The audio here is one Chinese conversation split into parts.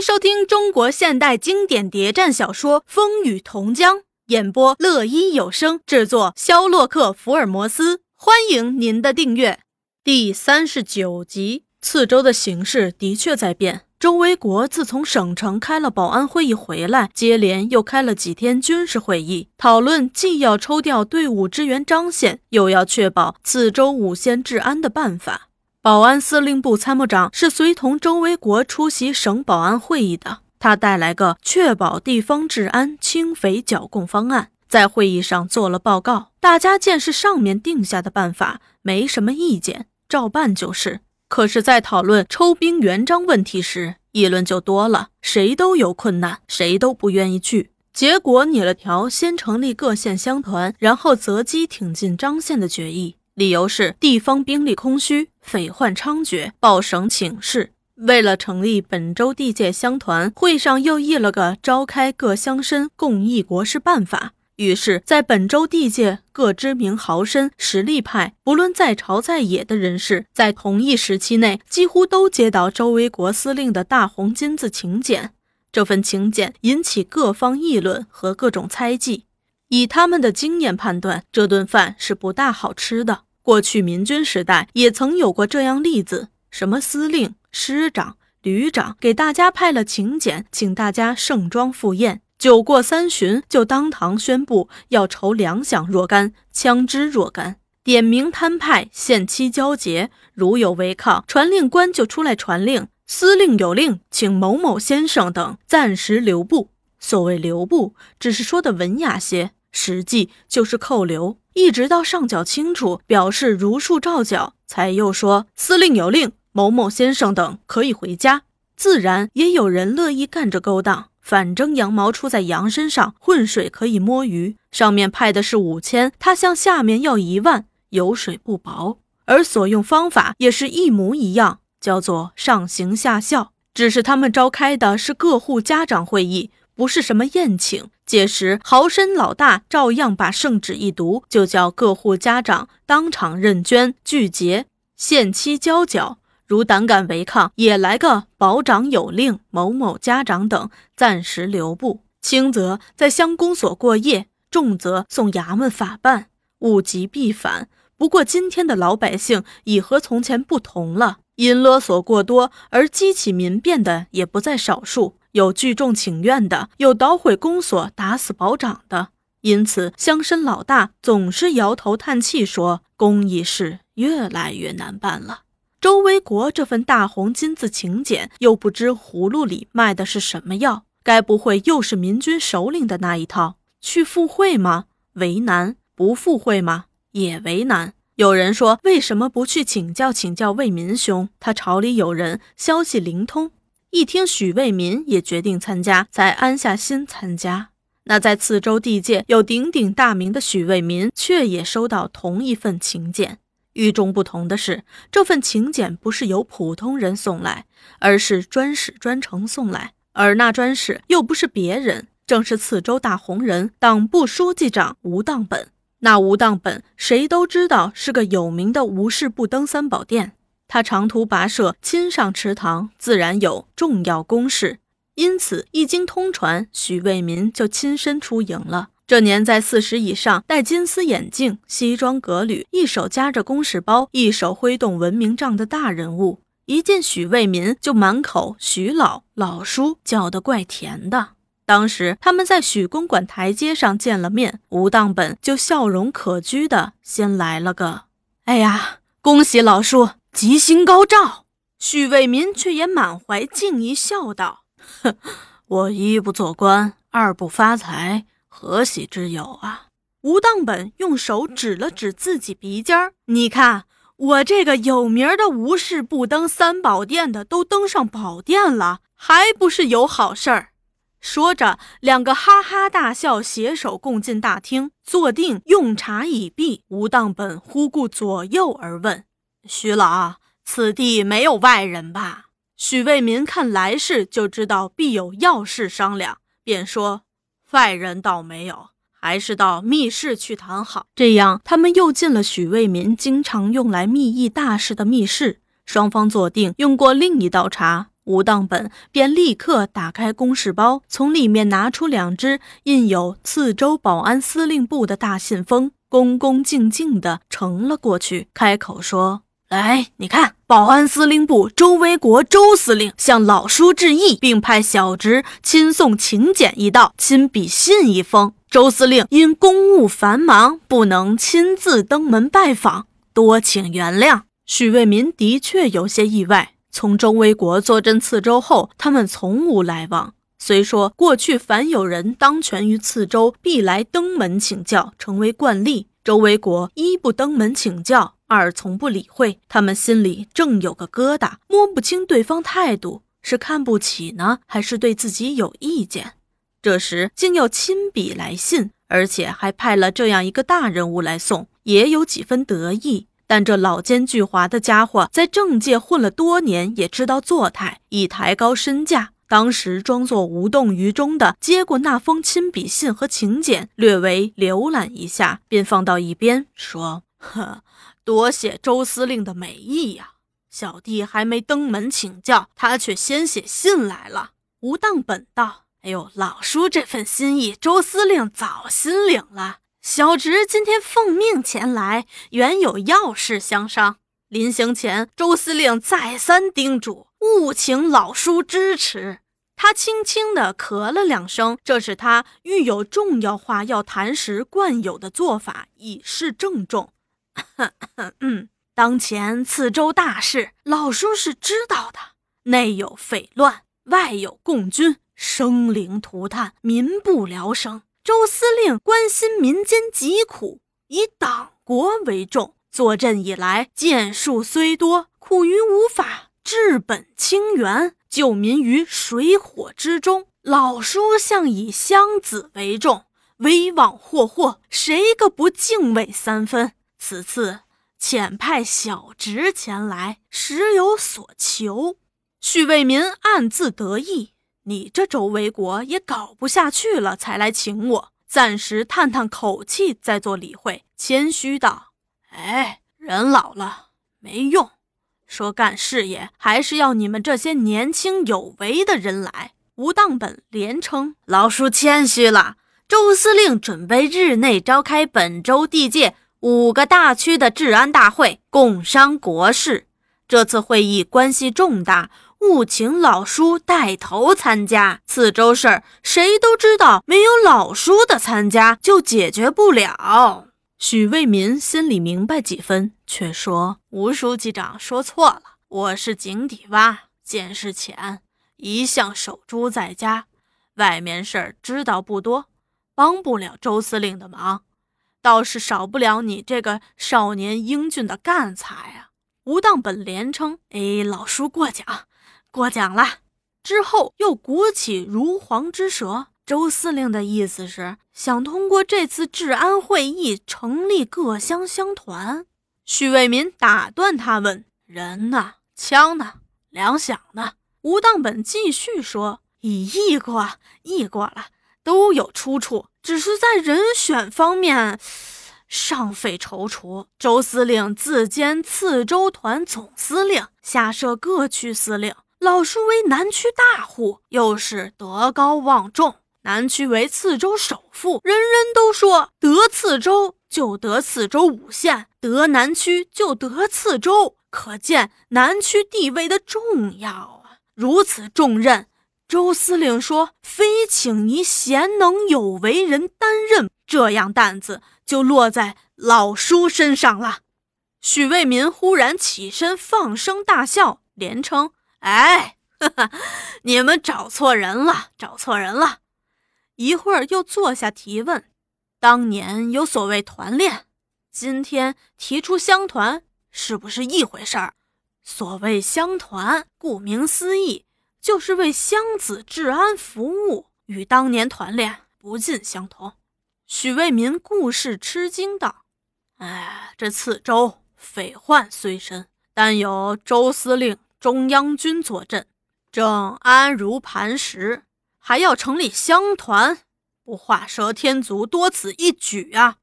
收听中国现代经典谍战小说《风雨同江》，演播乐一有声，制作肖洛克福尔摩斯。欢迎您的订阅。第三十九集，次州的形势的确在变。周维国自从省城开了保安会议回来，接连又开了几天军事会议，讨论既要抽调队伍支援张县，又要确保次州五县治安的办法。保安司令部参谋长是随同周维国出席省保安会议的，他带来个确保地方治安清匪剿共方案，在会议上做了报告。大家见是上面定下的办法，没什么意见，照办就是。可是，在讨论抽兵援张问题时，议论就多了，谁都有困难，谁都不愿意去。结果拟了条先成立各县乡团，然后择机挺进张县的决议。理由是地方兵力空虚，匪患猖獗，报省请示。为了成立本州地界乡团，会上又议了个召开各乡绅共议国事办法。于是，在本州地界各知名豪绅、实力派，不论在朝在野的人士，在同一时期内，几乎都接到周维国司令的大红金字请柬。这份请柬引起各方议论和各种猜忌。以他们的经验判断，这顿饭是不大好吃的。过去民军时代也曾有过这样例子：什么司令、师长、旅长给大家派了请柬，请大家盛装赴宴。酒过三巡，就当堂宣布要筹粮饷若干，枪支若干，点名摊派，限期交结。如有违抗，传令官就出来传令：司令有令，请某某先生等暂时留步。所谓留步，只是说的文雅些，实际就是扣留。一直到上缴清楚，表示如数照缴，才又说司令有令，某某先生等可以回家。自然也有人乐意干这勾当，反正羊毛出在羊身上，浑水可以摸鱼。上面派的是五千，他向下面要一万，油水不薄。而所用方法也是一模一样，叫做上行下效，只是他们召开的是各户家长会议。不是什么宴请，届时豪绅老大照样把圣旨一读，就叫各户家长当场认捐拒结，限期交缴。如胆敢违抗，也来个保长有令，某某家长等暂时留步，轻则在乡公所过夜，重则送衙门法办，物极必反。不过今天的老百姓已和从前不同了，因勒索过多而激起民变的也不在少数。有聚众请愿的，有捣毁公所、打死保长的，因此乡绅老大总是摇头叹气，说公益事越来越难办了。周维国这份大红金字请柬，又不知葫芦里卖的是什么药，该不会又是民军首领的那一套？去赴会吗？为难；不赴会吗？也为难。有人说，为什么不去请教请教魏民兄？他朝里有人，消息灵通。一听许卫民也决定参加，才安下心参加。那在次州地界有鼎鼎大名的许卫民，却也收到同一份请柬。与众不同的是，这份请柬不是由普通人送来，而是专使专程送来。而那专使又不是别人，正是次州大红人、党部书记长吴当本。那吴当本，谁都知道是个有名的无事不登三宝殿。他长途跋涉，亲上池塘，自然有重要公事。因此，一经通传，许卫民就亲身出营了。这年在四十以上，戴金丝眼镜，西装革履，一手夹着公事包，一手挥动文明杖的大人物，一见许卫民就满口许老老叔，叫得怪甜的。当时他们在许公馆台阶上见了面，吴当本就笑容可掬的先来了个：“哎呀，恭喜老叔！”吉星高照，许卫民却也满怀敬意，笑道：“哼，我一不做官，二不发财，何喜之有啊？”吴当本用手指了指自己鼻尖儿：“你看，我这个有名的无事不登三宝殿的，都登上宝殿了，还不是有好事儿？”说着，两个哈哈大笑，携手共进大厅，坐定用茶已毕。吴当本忽顾左右而问。徐老，此地没有外人吧？许卫民看来势就知道必有要事商量，便说：“外人倒没有，还是到密室去谈好。”这样，他们又进了许卫民经常用来密议大事的密室。双方坐定，用过另一道茶。吴当本便立刻打开公事包，从里面拿出两只印有次州保安司令部的大信封，恭恭敬敬地呈了过去，开口说：“来，你看，保安司令部周维国周司令向老叔致意，并派小侄亲送请柬一道，亲笔信一封。周司令因公务繁忙，不能亲自登门拜访，多请原谅。”许卫民的确有些意外。从周维国坐镇次州后，他们从无来往。虽说过去凡有人当权于次州，必来登门请教，成为惯例。周维国一不登门请教，二从不理会。他们心里正有个疙瘩，摸不清对方态度是看不起呢，还是对自己有意见。这时竟要亲笔来信，而且还派了这样一个大人物来送，也有几分得意。但这老奸巨猾的家伙在政界混了多年，也知道做态，以抬高身价。当时装作无动于衷的接过那封亲笔信和请柬，略微浏览一下，便放到一边，说：“呵，多谢周司令的美意呀，小弟还没登门请教，他却先写信来了。”吴当本道：“哎呦，老叔这份心意，周司令早心领了。”小侄今天奉命前来，原有要事相商。临行前，周司令再三叮嘱，务请老叔支持。他轻轻地咳了两声，这是他遇有重要话要谈时惯有的做法，以示郑重。嗯，当前次州大事，老叔是知道的，内有匪乱，外有共军，生灵涂炭，民不聊生。周司令关心民间疾苦，以党国为重。坐镇以来，建树虽多，苦于无法治本清源，救民于水火之中。老叔向以乡子为重，威望霍霍，谁个不敬畏三分？此次遣派小侄前来，实有所求。许为民暗自得意。你这周维国也搞不下去了，才来请我，暂时叹叹口气，再做理会。谦虚道：“哎，人老了没用，说干事业还是要你们这些年轻有为的人来。”吴当本连称：“老叔谦虚了。”周司令准备日内召开本州地界五个大区的治安大会，共商国事。这次会议关系重大。务请老叔带头参加。此州事儿，谁都知道，没有老叔的参加，就解决不了。许为民心里明白几分，却说：“吴书记长说错了，我是井底蛙，见识浅，一向守株在家，外面事儿知道不多，帮不了周司令的忙，倒是少不了你这个少年英俊的干才啊。”吴当本连称：“哎，老叔过奖。”过奖了，之后又鼓起如簧之舌。周司令的意思是想通过这次治安会议成立各乡乡团。许为民打断他问：“人呢？枪呢？粮饷呢？”吴当本继续说：“已议过，议过了，都有出处，只是在人选方面尚费踌躇。周司令自兼次州团总司令，下设各区司令。”老叔为南区大户，又是德高望重。南区为次州首富，人人都说得次州就得次州五县，得南区就得次州，可见南区地位的重要啊！如此重任，周司令说非请一贤能有为人担任，这样担子就落在老叔身上了。许为民忽然起身，放声大笑，连称。哎，哈哈，你们找错人了，找错人了。一会儿又坐下提问。当年有所谓团练，今天提出乡团，是不是一回事儿？所谓乡团，顾名思义，就是为乡子治安服务，与当年团练不尽相同。许为民故事吃惊道：“哎，这次州匪患虽深，但有周司令。”中央军坐镇，正安如磐石，还要成立乡团，不画蛇添足，多此一举啊！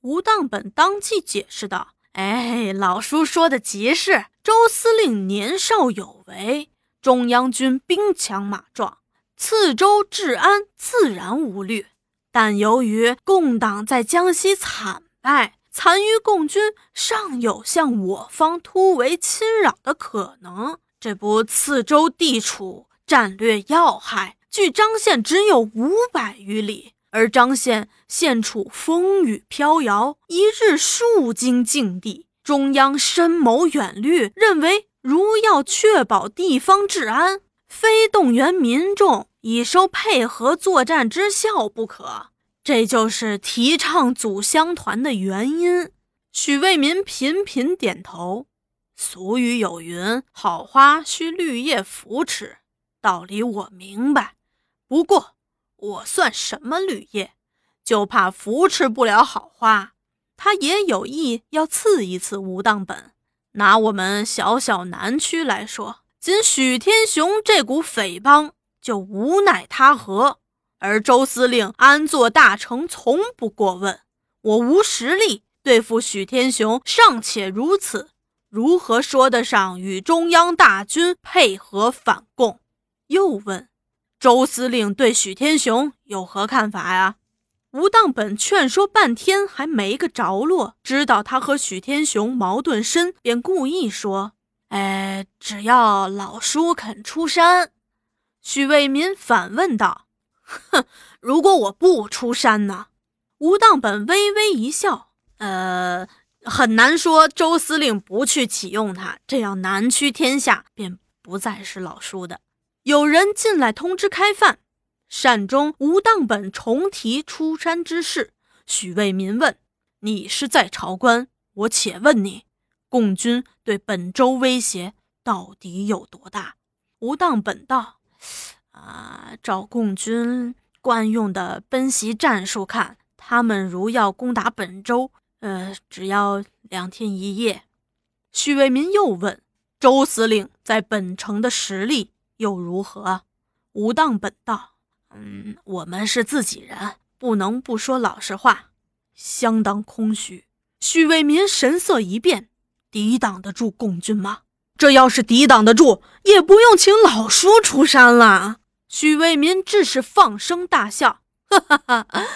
吴当本当即解释道：“哎，老叔说的极是，周司令年少有为，中央军兵强马壮，次州治安自然无虑。但由于共党在江西惨败，残余共军尚有向我方突围侵扰的可能。这不，次州地处战略要害，距张县只有五百余里，而张县现处风雨飘摇，一日数经境地。中央深谋远虑，认为如要确保地方治安，非动员民众以收配合作战之效不可。这就是提倡祖乡团的原因。许为民频频点头。俗语有云：“好花需绿叶扶持”，道理我明白。不过我算什么绿叶，就怕扶持不了好花。他也有意要刺一刺吴当本。拿我们小小南区来说，仅许天雄这股匪帮就无奈他何。而周司令安坐大成，从不过问。我无实力对付许天雄，尚且如此，如何说得上与中央大军配合反共？又问周司令对许天雄有何看法呀？吴当本劝说半天还没个着落，知道他和许天雄矛盾深，便故意说：“哎，只要老叔肯出山。”许为民反问道：“哼，如果我不出山呢？”吴当本微微一笑：“呃，很难说。周司令不去启用他，这样南区天下便不再是老叔的。”有人进来通知开饭。善中吴当本重提出山之事，许为民问：“你是在朝官，我且问你，共军对本州威胁到底有多大？”吴当本道：“啊，照共军惯用的奔袭战术看，他们如要攻打本州，呃，只要两天一夜。”许为民又问：“周司令在本城的实力又如何？”吴当本道。嗯，我们是自己人，不能不说老实话，相当空虚。许为民神色一变，抵挡得住共军吗？这要是抵挡得住，也不用请老叔出山了。许为民只是放声大笑，哈哈哈！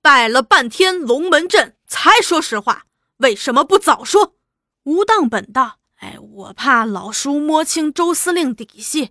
摆了半天龙门阵，才说实话，为什么不早说？吴当本道，哎，我怕老叔摸清周司令底细，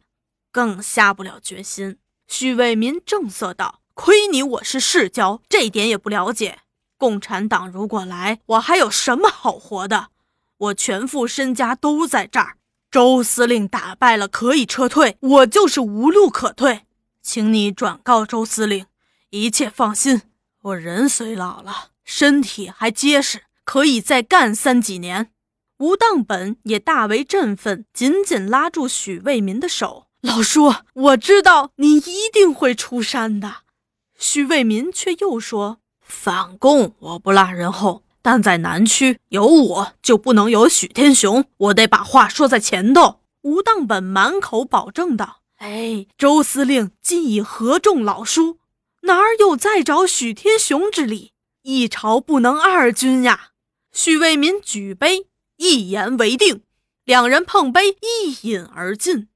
更下不了决心。许为民正色道：“亏你我是世交，这点也不了解。共产党如果来，我还有什么好活的？我全副身家都在这儿。周司令打败了，可以撤退，我就是无路可退。请你转告周司令，一切放心。我人虽老了，身体还结实，可以再干三几年。”吴当本也大为振奋，紧紧拉住许为民的手。老叔，我知道你一定会出山的。许为民却又说：“反共我不落人后，但在南区有我就不能有许天雄，我得把话说在前头。”吴当本满口保证道：“哎，周司令既已合众老叔，哪儿有再找许天雄之理？一朝不能二君呀！”许为民举杯，一言为定。两人碰杯，一饮而尽。